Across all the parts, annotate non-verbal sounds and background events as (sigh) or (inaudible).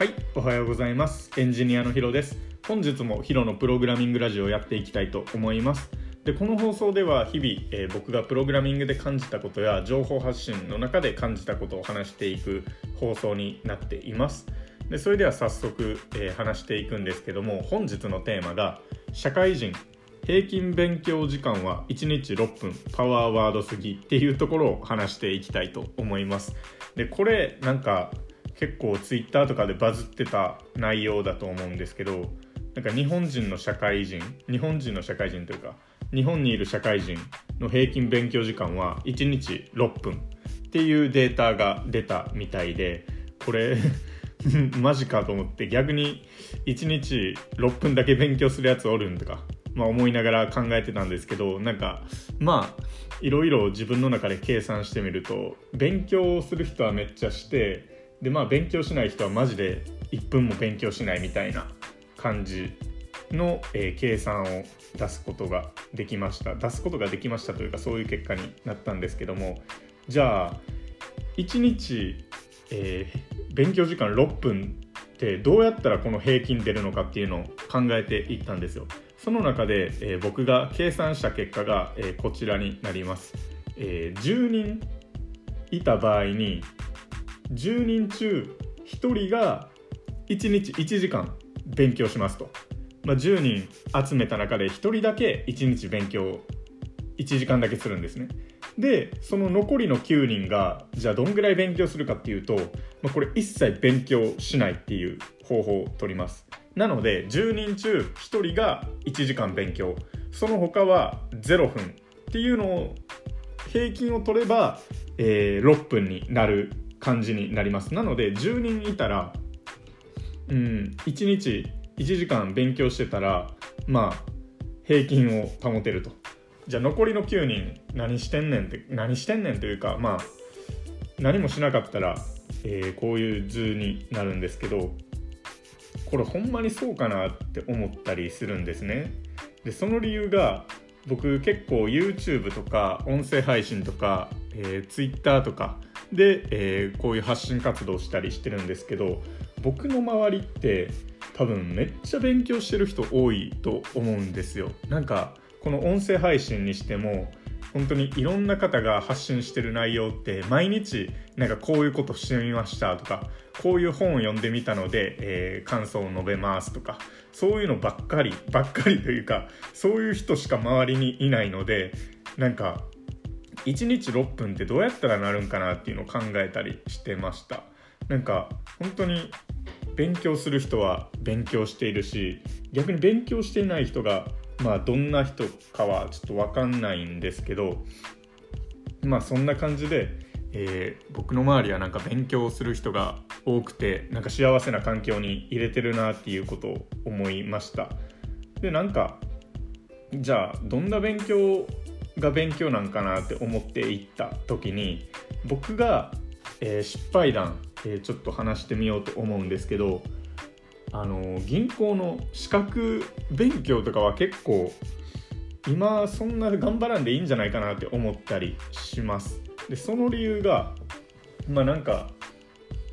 はい、おはようございます。エンジニアのヒロです。本日もヒロのプログラミングラジオをやっていきたいと思います。で、この放送では日々、えー僕がプログラミングで感じたことや情報発信の中で感じたことを話していく放送になっています。で、それでは早速、えー話していくんですけども、本日のテーマが社会人平均勉強時間は1日6分パワーワードすぎっていうところを話していきたいと思います。で、これなんか結構ツイッターとかでバズってた内容だと思うんですけどなんか日本人の社会人日本人の社会人というか日本にいる社会人の平均勉強時間は1日6分っていうデータが出たみたいでこれ (laughs) マジかと思って逆に1日6分だけ勉強するやつおるんとか、まあ、思いながら考えてたんですけどなんかまあいろいろ自分の中で計算してみると勉強する人はめっちゃしてでまあ勉強しない人はマジで1分も勉強しないみたいな感じの、えー計算を出すことができました。出すことができましたというかそういう結果になったんですけども。じゃあ1日、えー勉強時間6分ってどうやったらこの平均出るのかっていうのを考えていったんですよ。その中で、えー僕が計算した結果が、えーこちらになります、えー10人いた場合に10人中1人が1日1時間勉強しますと、まあ、10人集めた中で1人だけ1日勉強1時間だけするんですね。でその残りの9人がじゃあどんぐらい勉強するかっていうと、まあ、これ一切勉強しないっていう方法を取ります。なので10人中1人が1時間勉強。その他は0分っていうのを平均を取れば、えー6分になる感じになります。なので10人いたらうん1日1時間勉強してたらまあ平均を保てると。じゃあ残りの9人何してんねんって何してんねんというかまあ何もしなかったら、えーこういう図になるんですけどこれほんまにそうかなって思ったりするんですね。でその理由が僕結構 YouTube とか音声配信とか、えー Twitter とかで、えーこういう発信活動したりしてるんですけど僕の周りって多分めっちゃ勉強してる人多いと思うんですよ。なんかこの音声配信にしても本当にいろんな方が発信してる内容って毎日なんかこういうことしてみましたとかこういう本を読んでみたので、えー感想を述べますとかそういうのばっかりばっかりというかそういう人しか周りにいないのでなんか1日6分ってどうやったらなるんかなっていうのを考えたりしてました。なんか本当に勉強する人は勉強しているし逆に勉強していない人がまあどんな人かはちょっと分かんないんですけどまあそんな感じで、えー僕の周りはなんか勉強する人が多くてなんか幸せな環境に入れてるなっていうことを思いました。でなんかじゃあどんな勉強が勉強なんかなって思っていった時に僕が、えー失敗談、えーちょっと話してみようと思うんですけどあの銀行の資格勉強とかは結構今そんな頑張らんでいいんじゃないかなって思ったりします。でその理由がまあなんか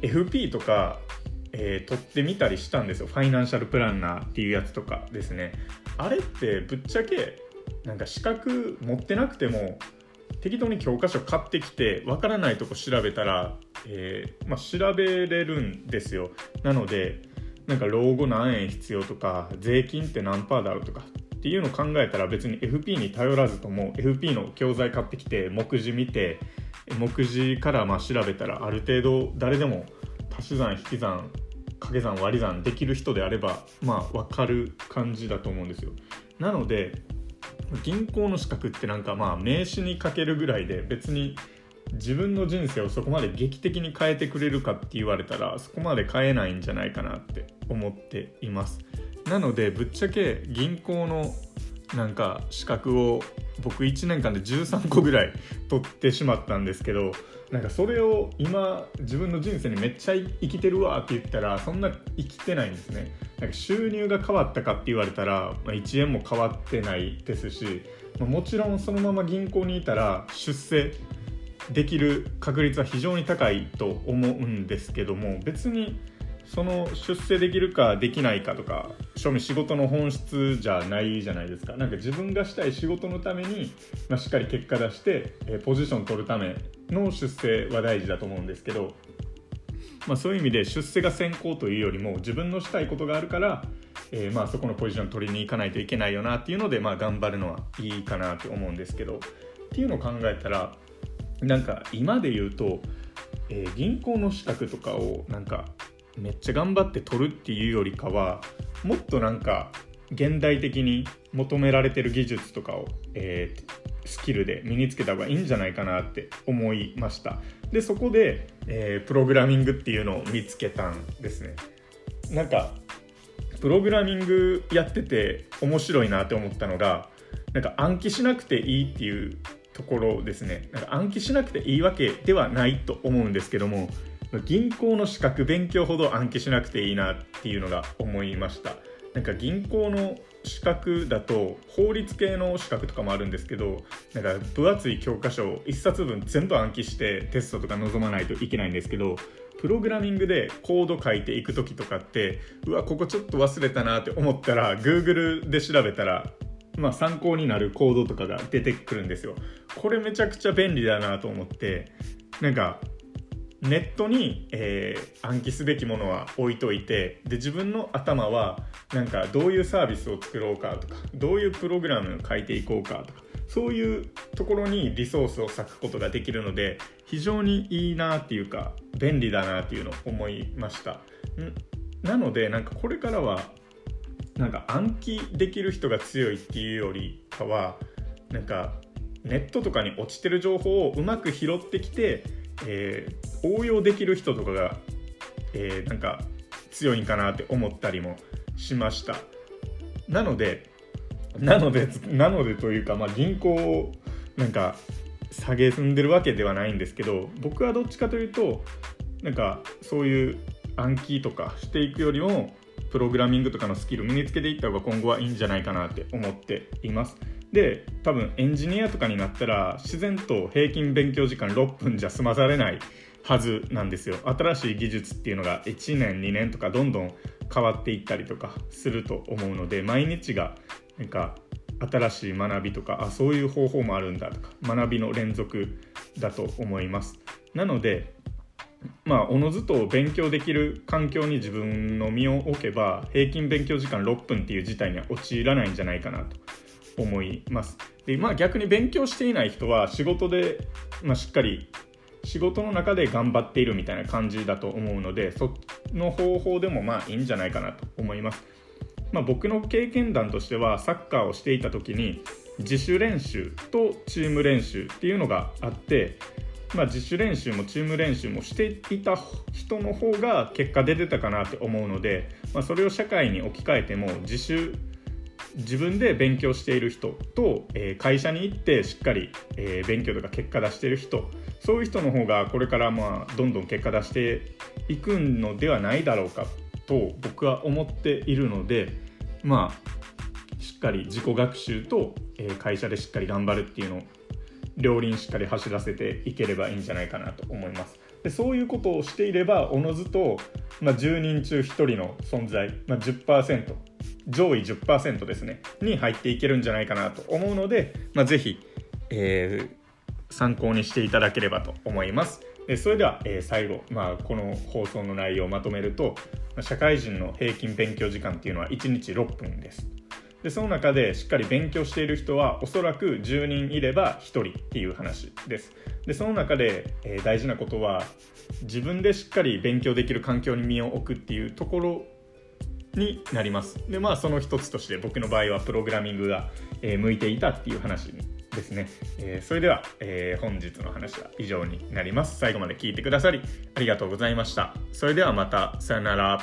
FP とか、えー取ってみたりしたんですよ。ファイナンシャルプランナーっていうやつとかですね。あれってぶっちゃけなんか資格持ってなくても適当に教科書買ってきてわからないとこ調べたら、えーまあ、調べれるんですよ。なのでなんか老後何円必要とか税金って何パーだろうとかっていうのを考えたら別に FP に頼らずとも FP の教材買ってきて目次見て目次からまあ調べたらある程度誰でも足し算引き算掛け算割り算できる人であればまあ分かる感じだと思うんですよ。なので銀行の資格ってなんかまあ名刺にかけるぐらいで別に自分の人生をそこまで劇的に変えてくれるかって言われたらそこまで変えないんじゃないかなって思っています。なのでぶっちゃけ銀行のなんか資格を僕1年間で13個ぐらい取ってしまったんですけどなんかそれを今自分の人生にめっちゃ生きてるわって言ったらそんな生きてないんですね。なんか収入が変わったかって言われたら、まあ、1円も変わってないですし、まあもちろんそのまま銀行にいたら出世できる確率は非常に高いと思うんですけども別にその出世できるかできないかとか正味仕事の本質じゃないじゃないですか。なんか自分がしたい仕事のために、まあ、しっかり結果出して、えポジション取るための出世は大事だと思うんですけど、まあ、そういう意味で出世が先行というよりも自分のしたいことがあるから、えー、まあそこのポジション取りに行かないといけないよなっていうので、まあ、頑張るのはいいかなと思うんですけどっていうのを考えたらなんか今で言うと、えー、銀行の資格とかをなんかめっちゃ頑張って取るっていうよりかはもっとなんか現代的に求められてる技術とかを、えー、スキルで身につけた方がいいんじゃないかなって思いました。でそこで、えー、プログラミングっていうのを見つけたんですね。なんかプログラミングやってて面白いなって思ったのがなんか暗記しなくていいっていうところですね。なんか暗記しなくていいわけではないと思うんですけども銀行の資格勉強ほど暗記しなくていいなっていうのが思いましたなんか銀行の資格だと法律系の資格とかもあるんですけどなんか分厚い教科書を1冊分全部暗記してテストとか臨まないといけないんですけどプログラミングでコード書いていく時とかってうわここちょっと忘れたなって思ったら Google で調べたらまあ、参考になるコードとかが出てくるんですよ。これめちゃくちゃ便利だなと思ってなんかネットに、えー、暗記すべきものは置いといてで自分の頭はなんかどういうサービスを作ろうかとかどういうプログラムを書いていこうかとかそういうところにリソースを割くことができるので非常にいいなっていうか便利だなっていうのを思いました。なのでなんかこれからはなんか暗記できる人が強いっていうよりかはなんかネットとかに落ちてる情報をうまく拾ってきてえー、応用できる人とかが、えー、なんか強いんかなって思ったりもしましたなのでなのでなのでというか、まあ、銀行をなんか下げすんでるわけではないんですけど僕はどっちかというとなんかそういう暗記とかしていくよりもプログラミングとかのスキル身につけていった方が今後はいいんじゃないかなって思っています。で多分エンジニアとかになったら自然と平均勉強時間6分じゃ済まされないはずなんですよ。新しい技術っていうのが1年2年とかどんどん変わっていったりとかすると思うので毎日がなんか新しい学びとかあそういう方法もあるんだとか学びの連続だと思います。なのでまあおのずと勉強できる環境に自分の身を置けば平均勉強時間6分っていう事態には陥らないんじゃないかなと。思います。でまあ、逆に勉強していない人は仕事で、まあ、しっかり仕事の中で頑張っているみたいな感じだと思うのでその方法でもまあいいんじゃないかなと思います。まあ、僕の経験談としてはサッカーをしていた時に自主練習とチーム練習っていうのがあって、まあ、自主練習もチーム練習もしていた人の方が結果出てたかなって思うので、まあ、それを社会に置き換えても自主自分で勉強している人と、えー、会社に行ってしっかり、えー、勉強とか結果出している人そういう人の方がこれからまあどんどん結果出していくのではないだろうかと僕は思っているのでまあしっかり自己学習と、えー、会社でしっかり頑張るっていうのを両輪しっかり走らせていければいいんじゃないかなと思います。でそういうことをしていればおのずと、まあ、10人中1人の存在、まあ10%上位10%ですねに入っていけるんじゃないかなと思うので、まあ、ぜひ、えー、参考にしていただければと思います。それでは、えー、最後、まあ、この放送の内容をまとめると社会人の平均勉強時間っていうのは1日6分です。でその中でしっかり勉強している人はおそらく10人いれば1人っていう話ですでその中で、えー、大事なことは自分でしっかり勉強できる環境に身を置くっていうところになります。でまあその一つとして僕の場合はプログラミングが、え、向いていたっていう話ですね、え、それでは、え、本日の話は以上になります。最後まで聞いてくださりありがとうございました。それではまた。さよなら。